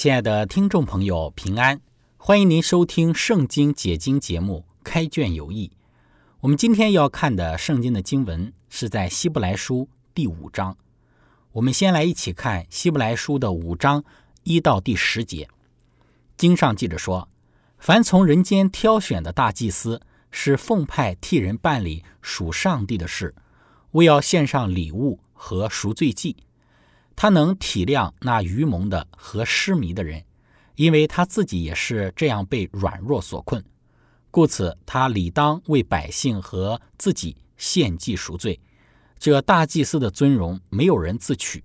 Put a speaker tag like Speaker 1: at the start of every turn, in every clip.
Speaker 1: 亲爱的听众朋友，平安！欢迎您收听《圣经解经》节目《开卷有益》。我们今天要看的圣经的经文是在《希伯来书》第五章。我们先来一起看《希伯来书》的五章一到第十节。经上记着说：“凡从人间挑选的大祭司，是奉派替人办理属上帝的事，为要献上礼物和赎罪祭。”他能体谅那愚蒙的和失迷的人，因为他自己也是这样被软弱所困，故此他理当为百姓和自己献祭赎罪。这大祭司的尊荣，没有人自取，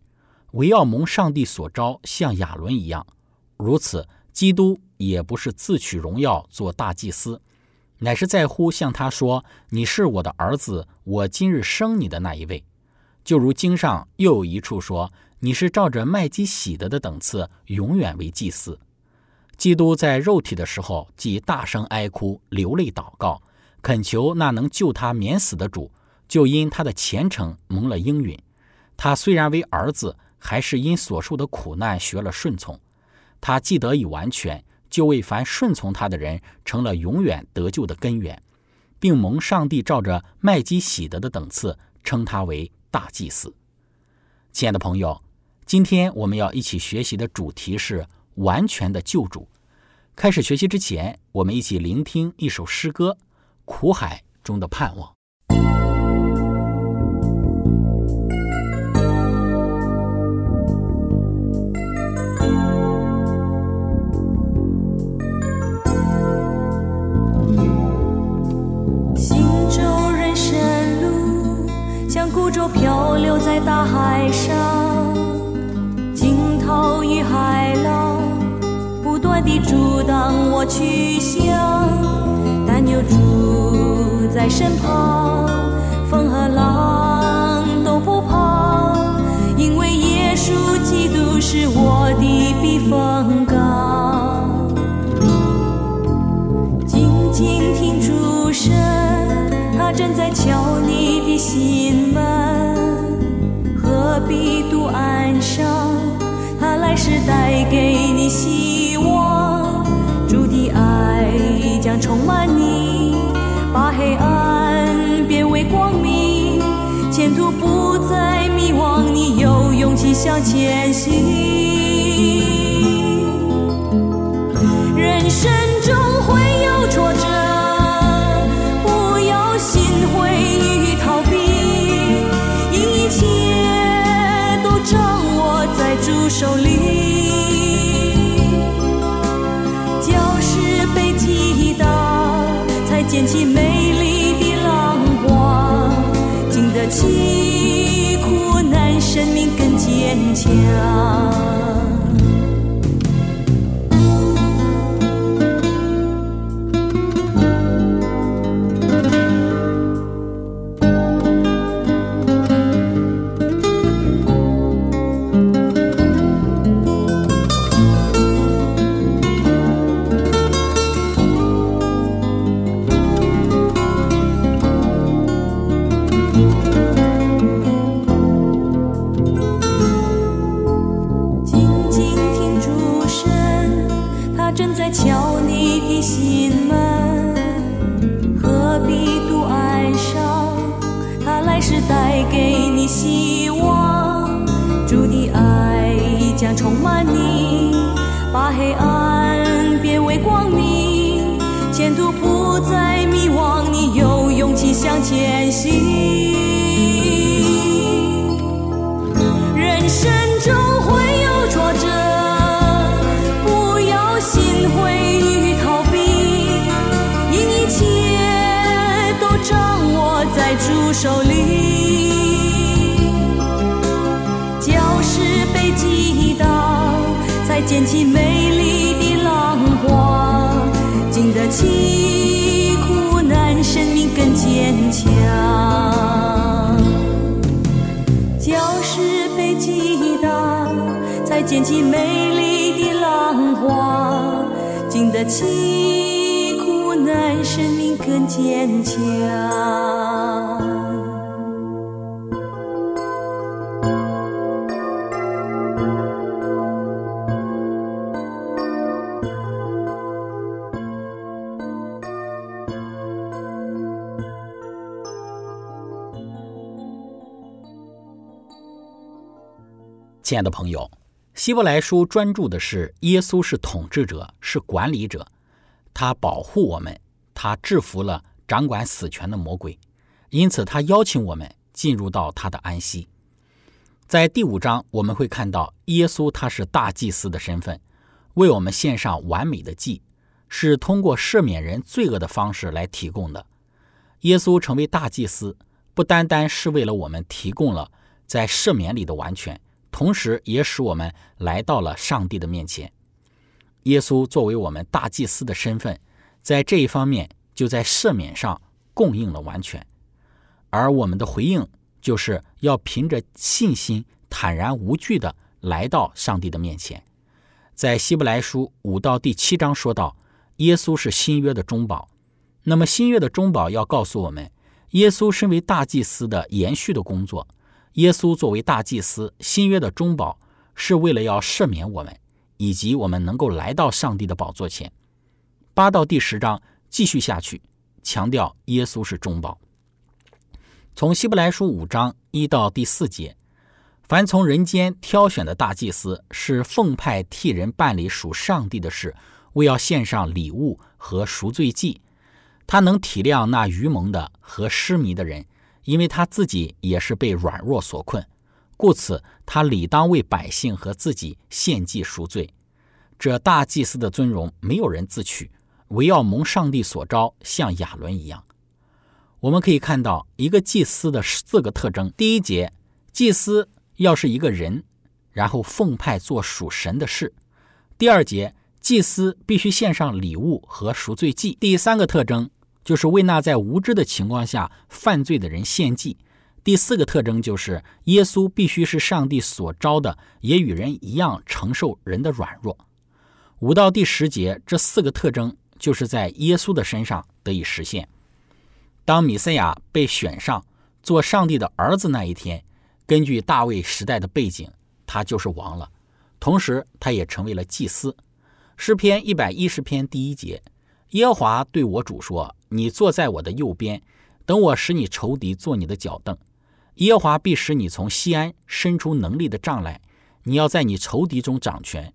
Speaker 1: 唯要蒙上帝所招，像亚伦一样。如此，基督也不是自取荣耀做大祭司，乃是在乎向他说：“你是我的儿子，我今日生你的那一位。”就如经上又有一处说。你是照着麦基喜德的等次，永远为祭司。基督在肉体的时候，即大声哀哭、流泪祷告，恳求那能救他免死的主，就因他的虔诚蒙了应允。他虽然为儿子，还是因所受的苦难学了顺从。他既得以完全，就为凡顺从他的人成了永远得救的根源，并蒙上帝照着麦基喜德的等次称他为大祭司。亲爱的朋友。今天我们要一起学习的主题是完全的救主。开始学习之前，我们一起聆听一首诗歌《苦海中的盼望》。
Speaker 2: 充满你，把黑暗变为光明，前途不再迷惘，你有勇气向前行。生命更坚强。在主手里。礁石被击倒，才溅起美丽的浪花，经得起苦难，生命更坚强。礁石被击倒，才溅起美丽的浪花，经得起苦难，生命更坚强。
Speaker 1: 亲爱的朋友，希伯来书专注的是耶稣是统治者，是管理者，他保护我们，他制服了掌管死权的魔鬼，因此他邀请我们进入到他的安息。在第五章，我们会看到耶稣他是大祭司的身份，为我们献上完美的祭，是通过赦免人罪恶的方式来提供的。耶稣成为大祭司，不单单是为了我们提供了在赦免里的完全。同时，也使我们来到了上帝的面前。耶稣作为我们大祭司的身份，在这一方面就在赦免上供应了完全。而我们的回应，就是要凭着信心，坦然无惧的来到上帝的面前。在希伯来书五到第七章说到，耶稣是新约的中保。那么新约的中保要告诉我们，耶稣身为大祭司的延续的工作。耶稣作为大祭司，新约的中保，是为了要赦免我们，以及我们能够来到上帝的宝座前。八到第十章继续下去，强调耶稣是中保。从希伯来书五章一到第四节，凡从人间挑选的大祭司，是奉派替人办理属上帝的事，为要献上礼物和赎罪祭。他能体谅那愚蒙的和失迷的人。因为他自己也是被软弱所困，故此他理当为百姓和自己献祭赎罪。这大祭司的尊荣，没有人自取，唯要蒙上帝所招，像亚伦一样。我们可以看到一个祭司的四个特征：第一节，祭司要是一个人，然后奉派做属神的事；第二节，祭司必须献上礼物和赎罪祭；第三个特征。就是为那在无知的情况下犯罪的人献祭。第四个特征就是耶稣必须是上帝所招的，也与人一样承受人的软弱。五到第十节这四个特征就是在耶稣的身上得以实现。当米赛亚被选上做上帝的儿子那一天，根据大卫时代的背景，他就是王了，同时他也成为了祭司。诗篇一百一十篇第一节。耶和华对我主说：“你坐在我的右边，等我使你仇敌做你的脚凳。耶华必使你从西安伸出能力的杖来，你要在你仇敌中掌权。”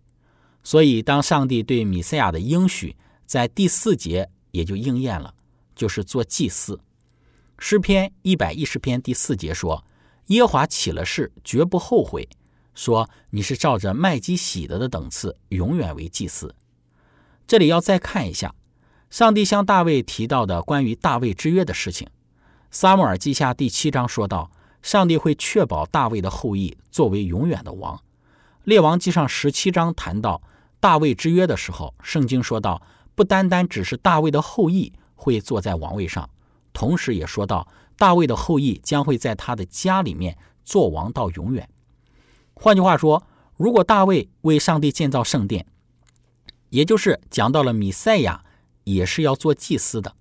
Speaker 1: 所以，当上帝对米赛亚的应许在第四节也就应验了，就是做祭司。诗篇一百一十篇第四节说：“耶华起了誓，绝不后悔，说你是照着麦基喜德的等次，永远为祭司。”这里要再看一下。上帝向大卫提到的关于大卫之约的事情，《撒母耳记下》第七章说到，上帝会确保大卫的后裔作为永远的王。《列王记上》十七章谈到大卫之约的时候，圣经说到，不单单只是大卫的后裔会坐在王位上，同时也说到大卫的后裔将会在他的家里面做王到永远。换句话说，如果大卫为上帝建造圣殿，也就是讲到了米赛亚。也是要做祭司的。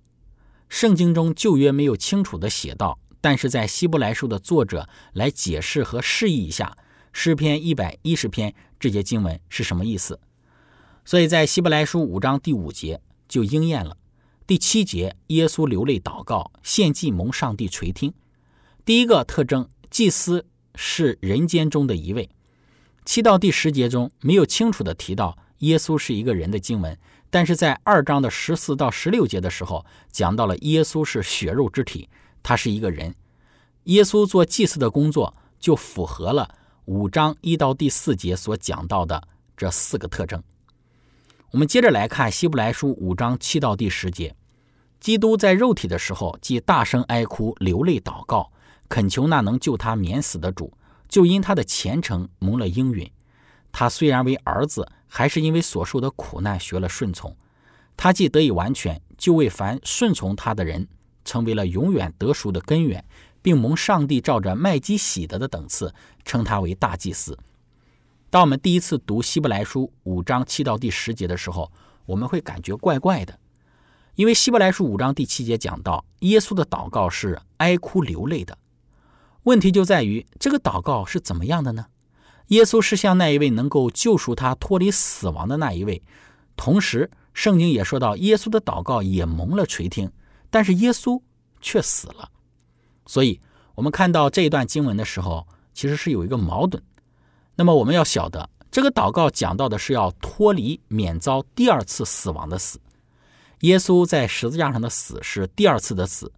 Speaker 1: 圣经中旧约没有清楚的写到，但是在希伯来书的作者来解释和示意一下诗篇一百一十篇这节经文是什么意思。所以在希伯来书五章第五节就应验了。第七节，耶稣流泪祷告，献祭蒙上帝垂听。第一个特征，祭司是人间中的一位。七到第十节中没有清楚的提到耶稣是一个人的经文，但是在二章的十四到十六节的时候，讲到了耶稣是血肉之体，他是一个人。耶稣做祭祀的工作就符合了五章一到第四节所讲到的这四个特征。我们接着来看希伯来书五章七到第十节，基督在肉体的时候，既大声哀哭、流泪祷告，恳求那能救他免死的主，就因他的虔诚蒙了应允。他虽然为儿子，还是因为所受的苦难学了顺从。他既得以完全，就为凡顺从他的人，成为了永远得赎的根源，并蒙上帝照着麦基喜德的等次，称他为大祭司。当我们第一次读希伯来书五章七到第十节的时候，我们会感觉怪怪的，因为希伯来书五章第七节讲到耶稣的祷告是哀哭流泪的。问题就在于这个祷告是怎么样的呢？耶稣是向那一位能够救赎他脱离死亡的那一位，同时圣经也说到耶稣的祷告也蒙了垂听，但是耶稣却死了。所以，我们看到这一段经文的时候，其实是有一个矛盾。那么我们要晓得，这个祷告讲到的是要脱离、免遭第二次死亡的死。耶稣在十字架上的死是第二次的死，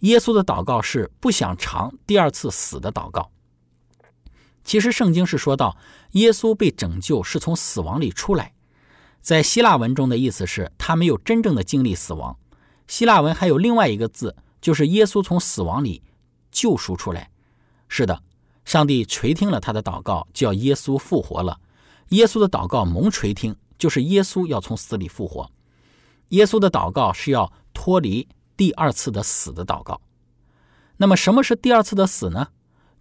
Speaker 1: 耶稣的祷告是不想尝第二次死的祷告。其实圣经是说到，耶稣被拯救是从死亡里出来，在希腊文中的意思是他没有真正的经历死亡。希腊文还有另外一个字，就是耶稣从死亡里救赎出来。是的。上帝垂听了他的祷告，叫耶稣复活了。耶稣的祷告蒙垂听，就是耶稣要从死里复活。耶稣的祷告是要脱离第二次的死的祷告。那么，什么是第二次的死呢？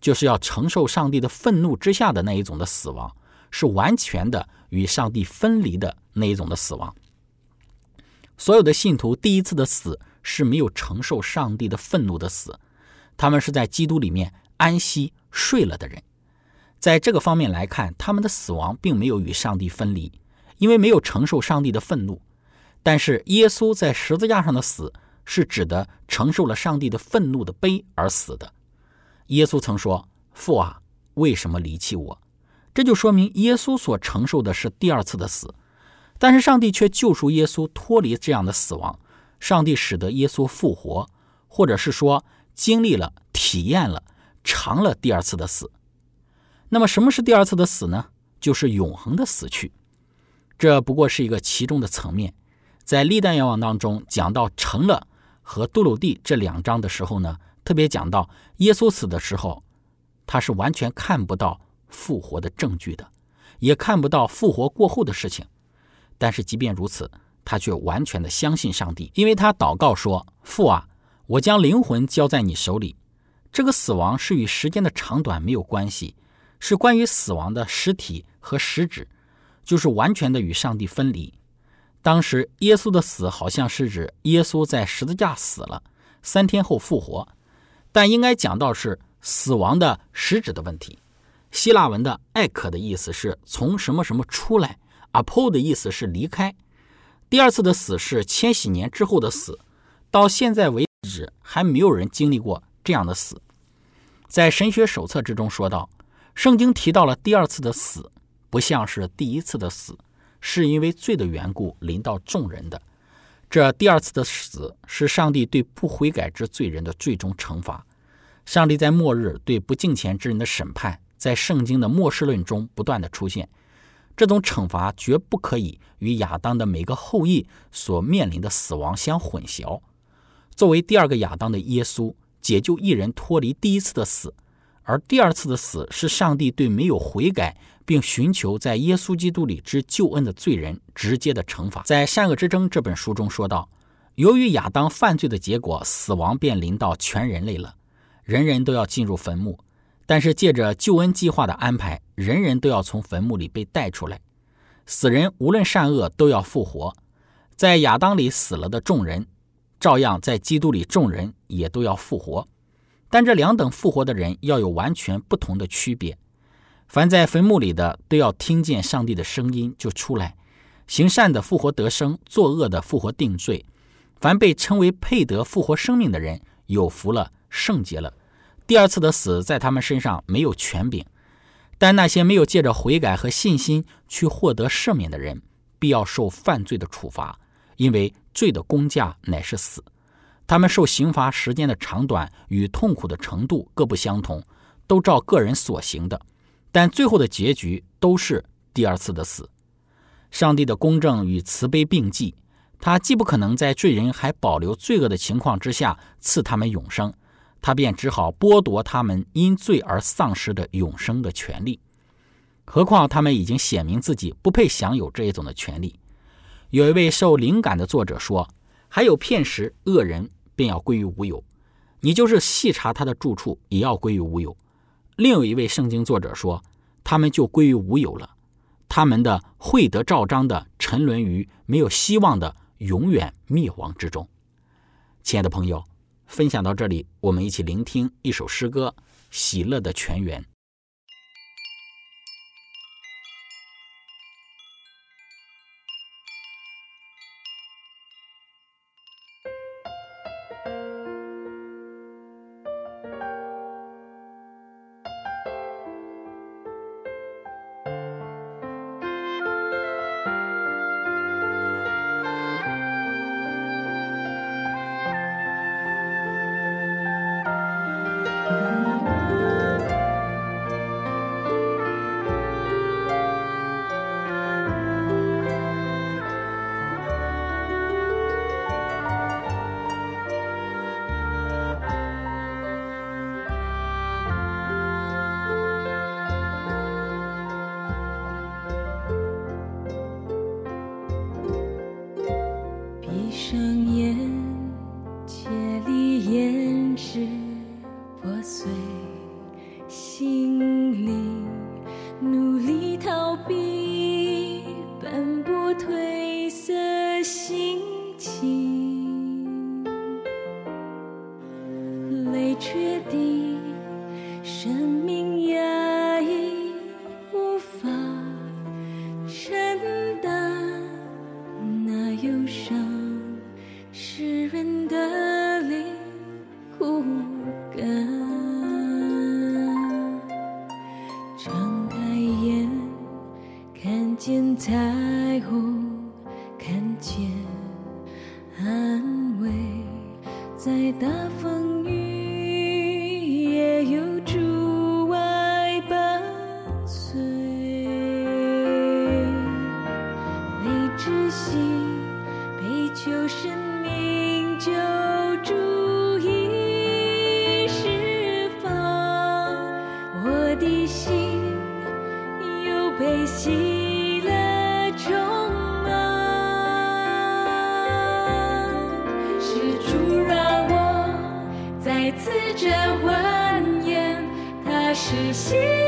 Speaker 1: 就是要承受上帝的愤怒之下的那一种的死亡，是完全的与上帝分离的那一种的死亡。所有的信徒第一次的死是没有承受上帝的愤怒的死，他们是在基督里面安息。睡了的人，在这个方面来看，他们的死亡并没有与上帝分离，因为没有承受上帝的愤怒。但是耶稣在十字架上的死，是指的承受了上帝的愤怒的悲而死的。耶稣曾说：“父啊，为什么离弃我？”这就说明耶稣所承受的是第二次的死，但是上帝却救赎耶稣脱离这样的死亡。上帝使得耶稣复活，或者是说经历了、体验了。尝了第二次的死，那么什么是第二次的死呢？就是永恒的死去。这不过是一个其中的层面。在历代愿望当中讲到成了和杜鲁地这两章的时候呢，特别讲到耶稣死的时候，他是完全看不到复活的证据的，也看不到复活过后的事情。但是即便如此，他却完全的相信上帝，因为他祷告说：“父啊，我将灵魂交在你手里。”这个死亡是与时间的长短没有关系，是关于死亡的实体和实质，就是完全的与上帝分离。当时耶稣的死好像是指耶稣在十字架死了，三天后复活，但应该讲到是死亡的实质的问题。希腊文的艾可的意思是从什么什么出来，阿波的意思是离开。第二次的死是千禧年之后的死，到现在为止还没有人经历过这样的死。在神学手册之中说到，圣经提到了第二次的死，不像是第一次的死，是因为罪的缘故临到众人的。这第二次的死是上帝对不悔改之罪人的最终惩罚。上帝在末日对不敬虔之人的审判，在圣经的末世论中不断的出现。这种惩罚绝不可以与亚当的每个后裔所面临的死亡相混淆。作为第二个亚当的耶稣。解救一人脱离第一次的死，而第二次的死是上帝对没有悔改并寻求在耶稣基督里之救恩的罪人直接的惩罚。在《善恶之争》这本书中说道：“由于亚当犯罪的结果，死亡便临到全人类了，人人都要进入坟墓。但是借着救恩计划的安排，人人都要从坟墓里被带出来。死人无论善恶都要复活，在亚当里死了的众人。”照样在基督里，众人也都要复活，但这两等复活的人要有完全不同的区别。凡在坟墓里的，都要听见上帝的声音就出来；行善的复活得生，作恶的复活定罪。凡被称为配得复活生命的人，有福了，圣洁了。第二次的死在他们身上没有权柄，但那些没有借着悔改和信心去获得赦免的人，必要受犯罪的处罚，因为罪的公价乃是死。他们受刑罚时间的长短与痛苦的程度各不相同，都照个人所行的，但最后的结局都是第二次的死。上帝的公正与慈悲并济，他既不可能在罪人还保留罪恶的情况之下赐他们永生，他便只好剥夺他们因罪而丧失的永生的权利。何况他们已经显明自己不配享有这一种的权利。有一位受灵感的作者说：“还有片时，恶人。”便要归于无有，你就是细查他的住处，也要归于无有。另有一位圣经作者说，他们就归于无有了，他们的会得照章的沉沦于没有希望的永远灭亡之中。亲爱的朋友，分享到这里，我们一起聆听一首诗歌《喜乐的泉源》。
Speaker 2: 心泪却滴这个。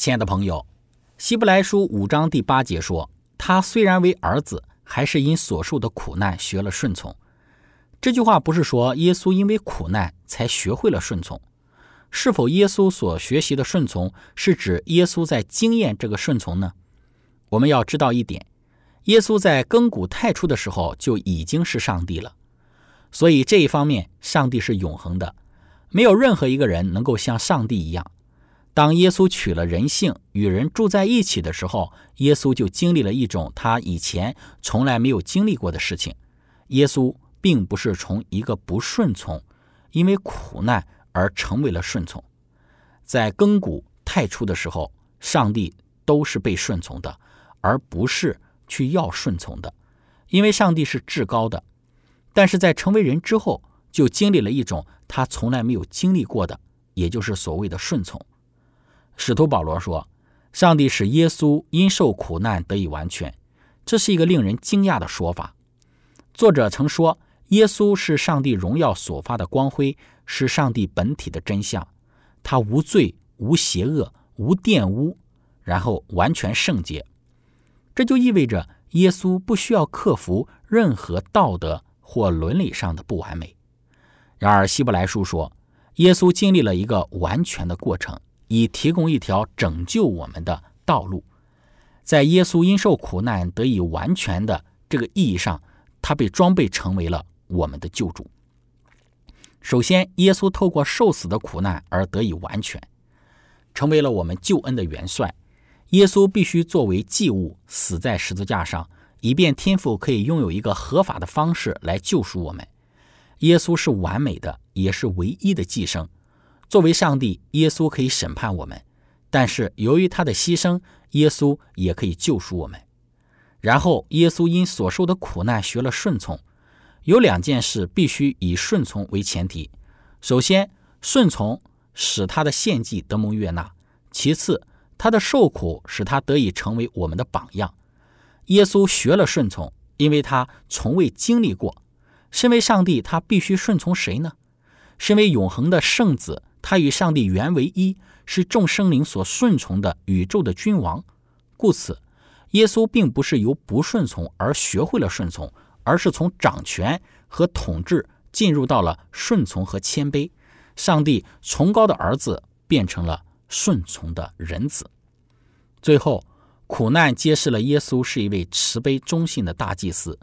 Speaker 1: 亲爱的朋友，希伯来书五章第八节说：“他虽然为儿子，还是因所受的苦难学了顺从。”这句话不是说耶稣因为苦难才学会了顺从。是否耶稣所学习的顺从是指耶稣在经验这个顺从呢？我们要知道一点：耶稣在亘古太初的时候就已经是上帝了，所以这一方面，上帝是永恒的，没有任何一个人能够像上帝一样。当耶稣取了人性，与人住在一起的时候，耶稣就经历了一种他以前从来没有经历过的事情。耶稣并不是从一个不顺从，因为苦难。而成为了顺从，在亘古太初的时候，上帝都是被顺从的，而不是去要顺从的，因为上帝是至高的。但是在成为人之后，就经历了一种他从来没有经历过的，也就是所谓的顺从。使徒保罗说：“上帝使耶稣因受苦难得以完全。”这是一个令人惊讶的说法。作者曾说。耶稣是上帝荣耀所发的光辉，是上帝本体的真相。他无罪、无邪恶、无玷污，然后完全圣洁。这就意味着耶稣不需要克服任何道德或伦理上的不完美。然而，希伯来书说，耶稣经历了一个完全的过程，以提供一条拯救我们的道路。在耶稣因受苦难得以完全的这个意义上，他被装备成为了。我们的救主。首先，耶稣透过受死的苦难而得以完全，成为了我们救恩的元帅。耶稣必须作为祭物死在十字架上，以便天父可以拥有一个合法的方式来救赎我们。耶稣是完美的，也是唯一的寄生。作为上帝，耶稣可以审判我们，但是由于他的牺牲，耶稣也可以救赎我们。然后，耶稣因所受的苦难学了顺从。有两件事必须以顺从为前提：首先，顺从使他的献祭得蒙悦纳；其次，他的受苦使他得以成为我们的榜样。耶稣学了顺从，因为他从未经历过。身为上帝，他必须顺从谁呢？身为永恒的圣子，他与上帝原为一，是众生灵所顺从的宇宙的君王。故此，耶稣并不是由不顺从而学会了顺从。而是从掌权和统治进入到了顺从和谦卑，上帝崇高的儿子变成了顺从的人子。最后，苦难揭示了耶稣是一位慈悲忠信的大祭司。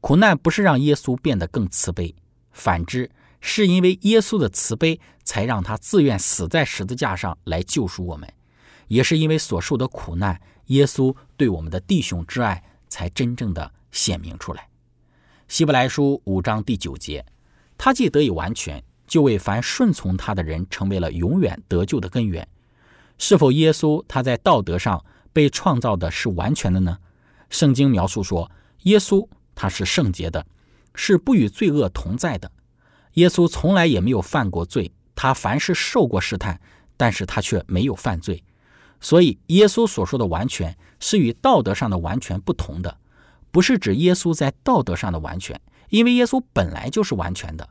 Speaker 1: 苦难不是让耶稣变得更慈悲，反之，是因为耶稣的慈悲，才让他自愿死在十字架上来救赎我们。也是因为所受的苦难，耶稣对我们的弟兄之爱才真正的显明出来。希伯来书五章第九节，他既得以完全，就为凡顺从他的人成为了永远得救的根源。是否耶稣他在道德上被创造的是完全的呢？圣经描述说，耶稣他是圣洁的，是不与罪恶同在的。耶稣从来也没有犯过罪，他凡是受过试探，但是他却没有犯罪。所以，耶稣所说的完全是与道德上的完全不同的。不是指耶稣在道德上的完全，因为耶稣本来就是完全的。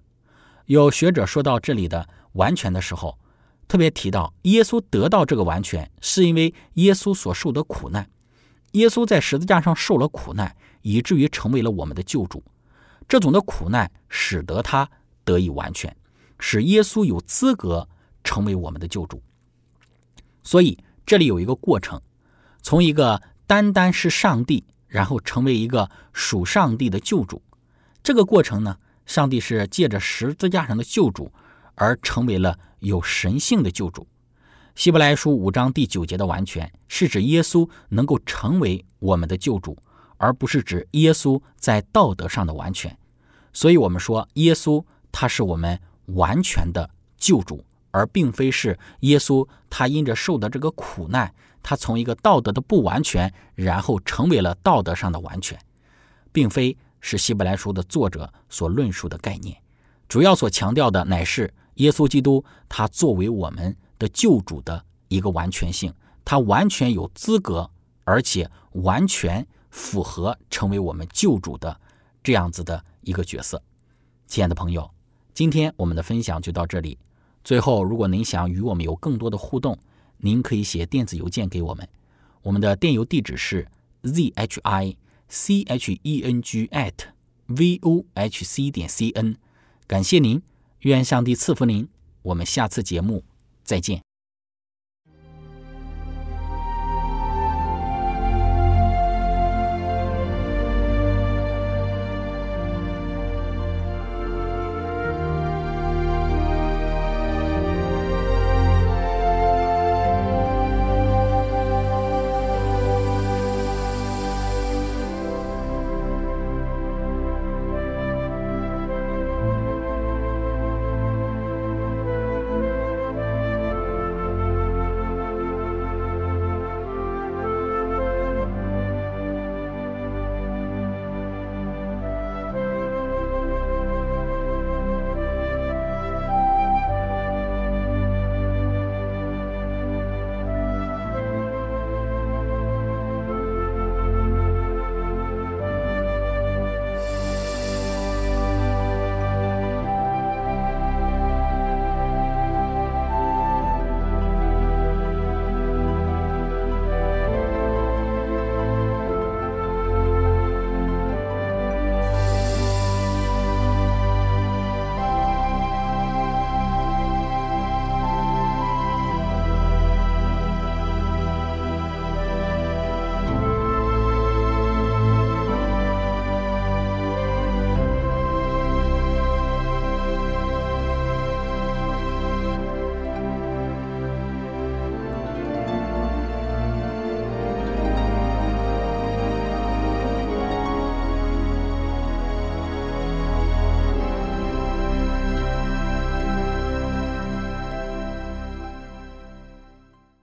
Speaker 1: 有学者说到这里的完全的时候，特别提到耶稣得到这个完全，是因为耶稣所受的苦难。耶稣在十字架上受了苦难，以至于成为了我们的救主。这种的苦难使得他得以完全，使耶稣有资格成为我们的救主。所以这里有一个过程，从一个单单是上帝。然后成为一个属上帝的救主，这个过程呢，上帝是借着十字架上的救主而成为了有神性的救主。希伯来书五章第九节的完全是指耶稣能够成为我们的救主，而不是指耶稣在道德上的完全。所以，我们说耶稣他是我们完全的救主，而并非是耶稣他因着受的这个苦难。他从一个道德的不完全，然后成为了道德上的完全，并非是希伯来书的作者所论述的概念。主要所强调的乃是耶稣基督他作为我们的救主的一个完全性，他完全有资格，而且完全符合成为我们救主的这样子的一个角色。亲爱的朋友，今天我们的分享就到这里。最后，如果您想与我们有更多的互动，您可以写电子邮件给我们，我们的电邮地址是 z h i c h e n g at v o h c 点 c n。感谢您，愿上帝赐福您。我们下次节目再见。